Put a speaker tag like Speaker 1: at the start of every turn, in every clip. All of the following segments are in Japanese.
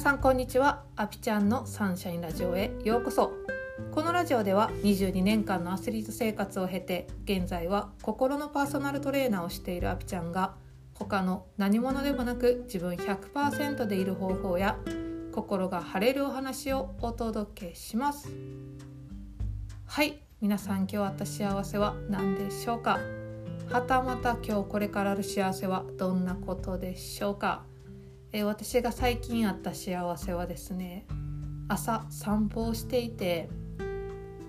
Speaker 1: さんこんにちは。アピちゃんのサンシャインラジオへようこそ。このラジオでは22年間のアスリート生活を経て現在は心のパーソナルトレーナーをしているアピちゃんが他の何者でもなく自分100%でいる方法や心が晴れるお話をお届けします。はい。皆さん今日あった幸せは何でしょうか？はたまた今日これからある幸せはどんなことでしょうか？え私が最近あった幸せはですね朝散歩をしていて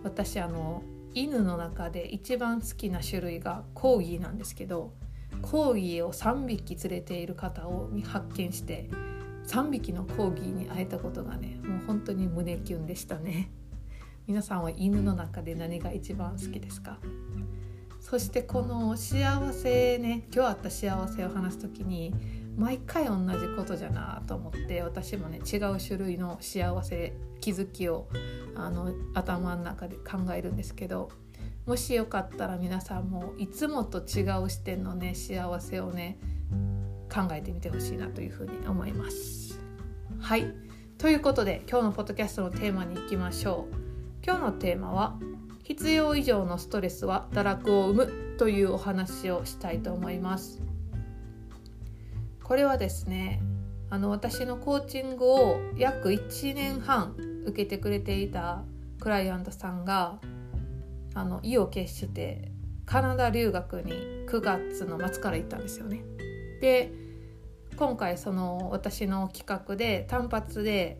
Speaker 1: 私あの犬の中で一番好きな種類がコーギーなんですけどコーギーを3匹連れている方を発見して3匹のコーギーに会えたことがねもう本当に胸キュンでしたね。皆さんは犬の中で何が一番好きですか？そしてこの幸せね今日あった幸せを話す時に毎回同じことじゃなと思って私もね違う種類の幸せ気づきをあの頭の中で考えるんですけどもしよかったら皆さんもいつもと違う視点のね幸せをね考えてみてほしいなというふうに思います。はいということで今日のポッドキャストのテーマに行きましょう。今日のテーマは必要以上のストレスは堕落を生むというお話をしたいと思います。これはですねあの私のコーチングを約1年半受けてくれていたクライアントさんがあの意を決してカナダ留学に9月の末から行ったんですよね。で今回その私の企画で単発で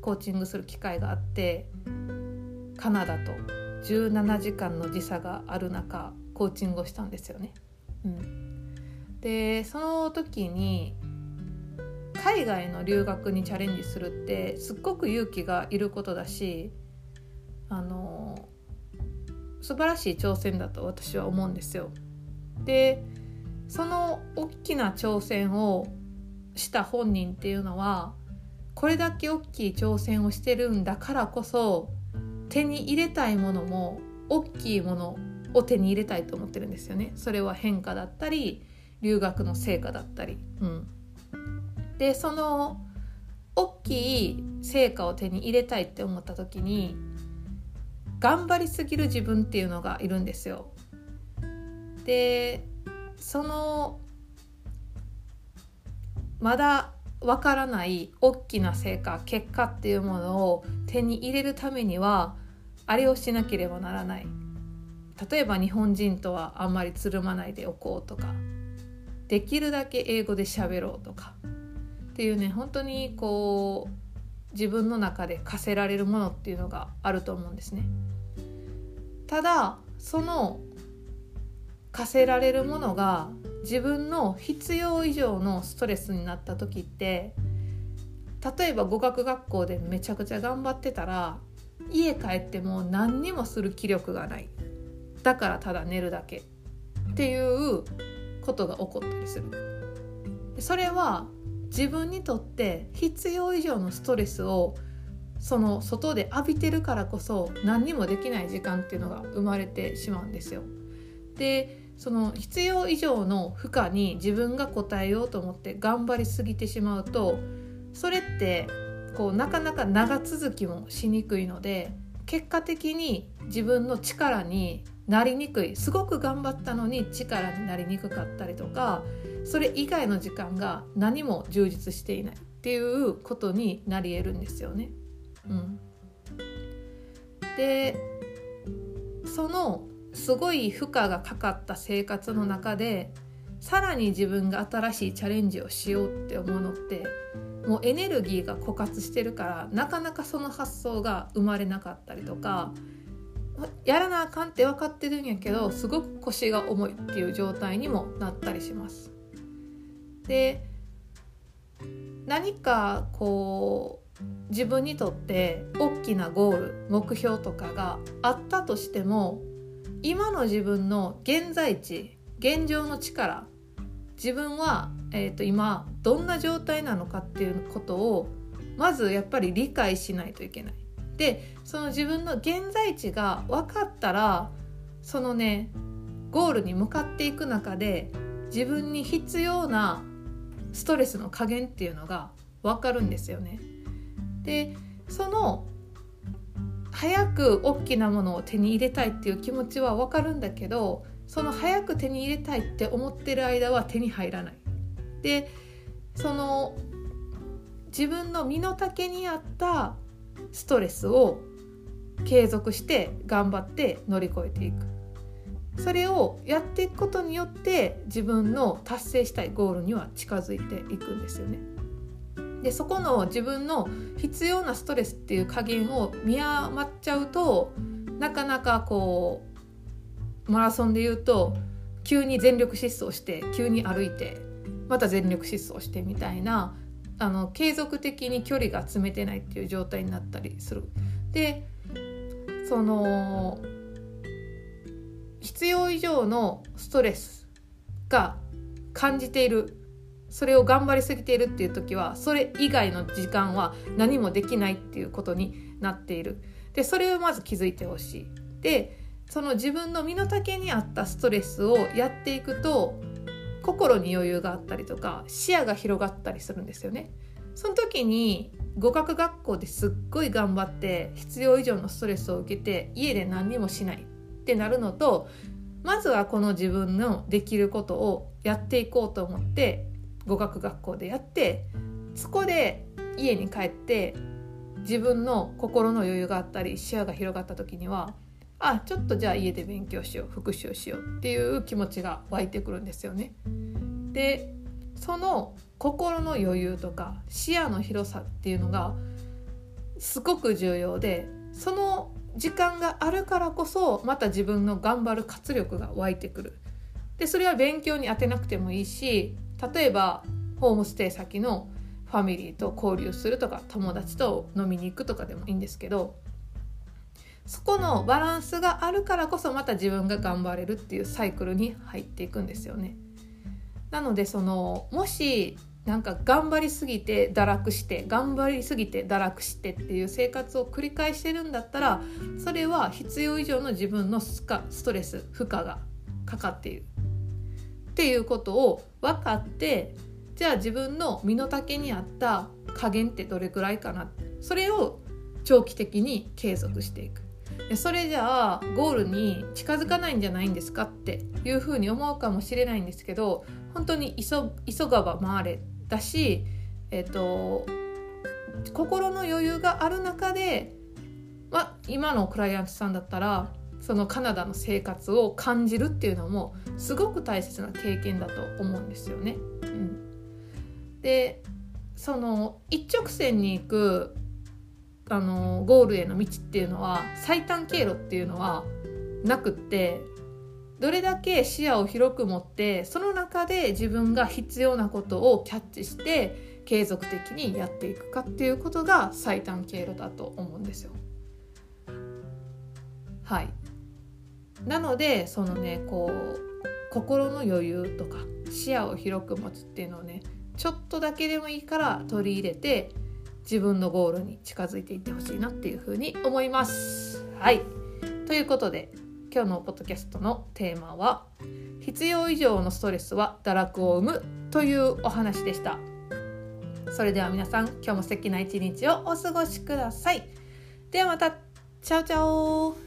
Speaker 1: コーチングする機会があってカナダと17時間の時差がある中コーチングをしたんですよね。うん、でその時に海外の留学にチャレンジするってすっごく勇気がいることだしあの素晴らしい挑戦だと私は思うんですよ。でその大きな挑戦をした本人っていうのはこれだけ大きい挑戦をしてるんだからこそ手に入れたいものも大きいものを手に入れたいと思ってるんですよね。それは変化だったり留学の成果だったり、うん、でその大きい成果を手に入れたいって思った時に頑張りすぎる自分っていうのがいるんですよ。でそのまだわからない大きな成果結果っていうものを手に入れるためにはあれをしなければならない。例えば日本人とはあんまりつるまないでおこうとかできるだけ英語で喋ろうとか。っていうね本当にこう自分の中で課せられるものっていうのがあると思うんですね。ただその課せられるものが自分の必要以上のストレスになった時って例えば語学学校でめちゃくちゃ頑張ってたら家帰っても何にもする気力がない。だからただ寝るだけ。っていうことが起こったりするそれは自分にとって必要以上のストレスをその外で浴びてるからこそ何にもできない時間っていうのが生まれてしまうんですよ。でその必要以上の負荷に自分が応えようと思って頑張りすぎてしまうとそれってこうなかなか長続きもしにくいので結果的に自分の力になりにくいすごく頑張ったのに力になりにくかったりとかそれ以外の時間が何も充実していないっていうことになり得るんですよね。うん、でそのすごい負荷がかかった生活の中でさらに自分が新しいチャレンジをしようって思うのってもうエネルギーが枯渇してるからなかなかその発想が生まれなかったりとかやらなあかんって分かってるんやけどすごく腰が重いっていう状態にもなったりします。で何かこう自分にとって大きなゴール目標とかがあったとしても今の自分の現在地現状の力自分は、えーと今どんな状態なのかっていうことをまずやっぱり理解しないといけない。でその自分の現在地が分かったらそのねゴールに向かっていく中で自分に必要なストレスの加減っていうのが分かるんですよね。でその早く大きなものを手に入れたいっていう気持ちは分かるんだけどその早く手に入れたいって思ってる間は手に入らない。でその自分の身の丈に合ったストレスを継続して頑張って乗り越えていくそれをやっていくことによって自分の達成したいゴールには近づいていくんですよね。でそこの自分の必要なストレスっていう加減を見余っちゃうとなかなかこうマラソンで言うと急に全力疾走して急に歩いてまた全力疾走してみたいなあの継続的に距離が詰めてないっていう状態になったりする。でその必要以上のストレスが感じている。それを頑張りすぎているっていう時はそれ以外の時間は何もできないっていうことになっている。でそれをまず気づいてほしい。でその自分の身の丈に合ったストレスをやっていくと心に余裕があったりとか視野が広がったりするんですよね。その時に語学学校ですっごい頑張って必要以上のストレスを受けて家で何にもしないってなるのとまずはこの自分のできることをやっていこうと思って語学学校でやってそこで家に帰って自分の心の余裕があったり視野が広がった時にはあちょっとじゃあ家で勉強しよう復習しようっていう気持ちが湧いてくるんですよね。でその心の余裕とか視野の広さっていうのがすごく重要でその時間があるからこそまた自分の頑張る活力が湧いてくる。でそれは勉強に当てなくてもいいし例えばホームステイ先のファミリーと交流するとか友達と飲みに行くとかでもいいんですけどそこのバランスがあるからこそまた自分が頑張れるっていうサイクルに入っていくんですよね。なのでそのもしなんか頑張りすぎて堕落して頑張りすぎて堕落してっていう生活を繰り返してるんだったらそれは必要以上の自分のストレス負荷がかかっている。っていうことを分かってじゃあ自分の身の丈に合った加減ってどれくらいかな。それを長期的に継続していく。それじゃあゴールに近づかないんじゃないんですか？っていうふうに思うかもしれないんですけど本当に急急がば回れだし、えっと、心の余裕がある中で、ま、今のクライアントさんだったらそのカナダの生活を感じるっていうのもすごく大切な経験だと思うんですよね。うん、でその一直線に行くあのゴールへの道っていうのは最短経路っていうのはなくってどれだけ視野を広く持ってその中で自分が必要なことをキャッチして継続的にやっていくかっていうことが最短経路だと思うんですよ。はいなのでそのねこう心の余裕とか視野を広く持つっていうのをねちょっとだけでもいいから取り入れて自分のゴールに近づいていってほしいなっていうふうに思います。はいということで今日のポッドキャストのテーマは「必要以上のストレスは堕落を生む」というお話でした。それでは皆さん今日も素敵な一日をお過ごしください。ではまたチャオチャオ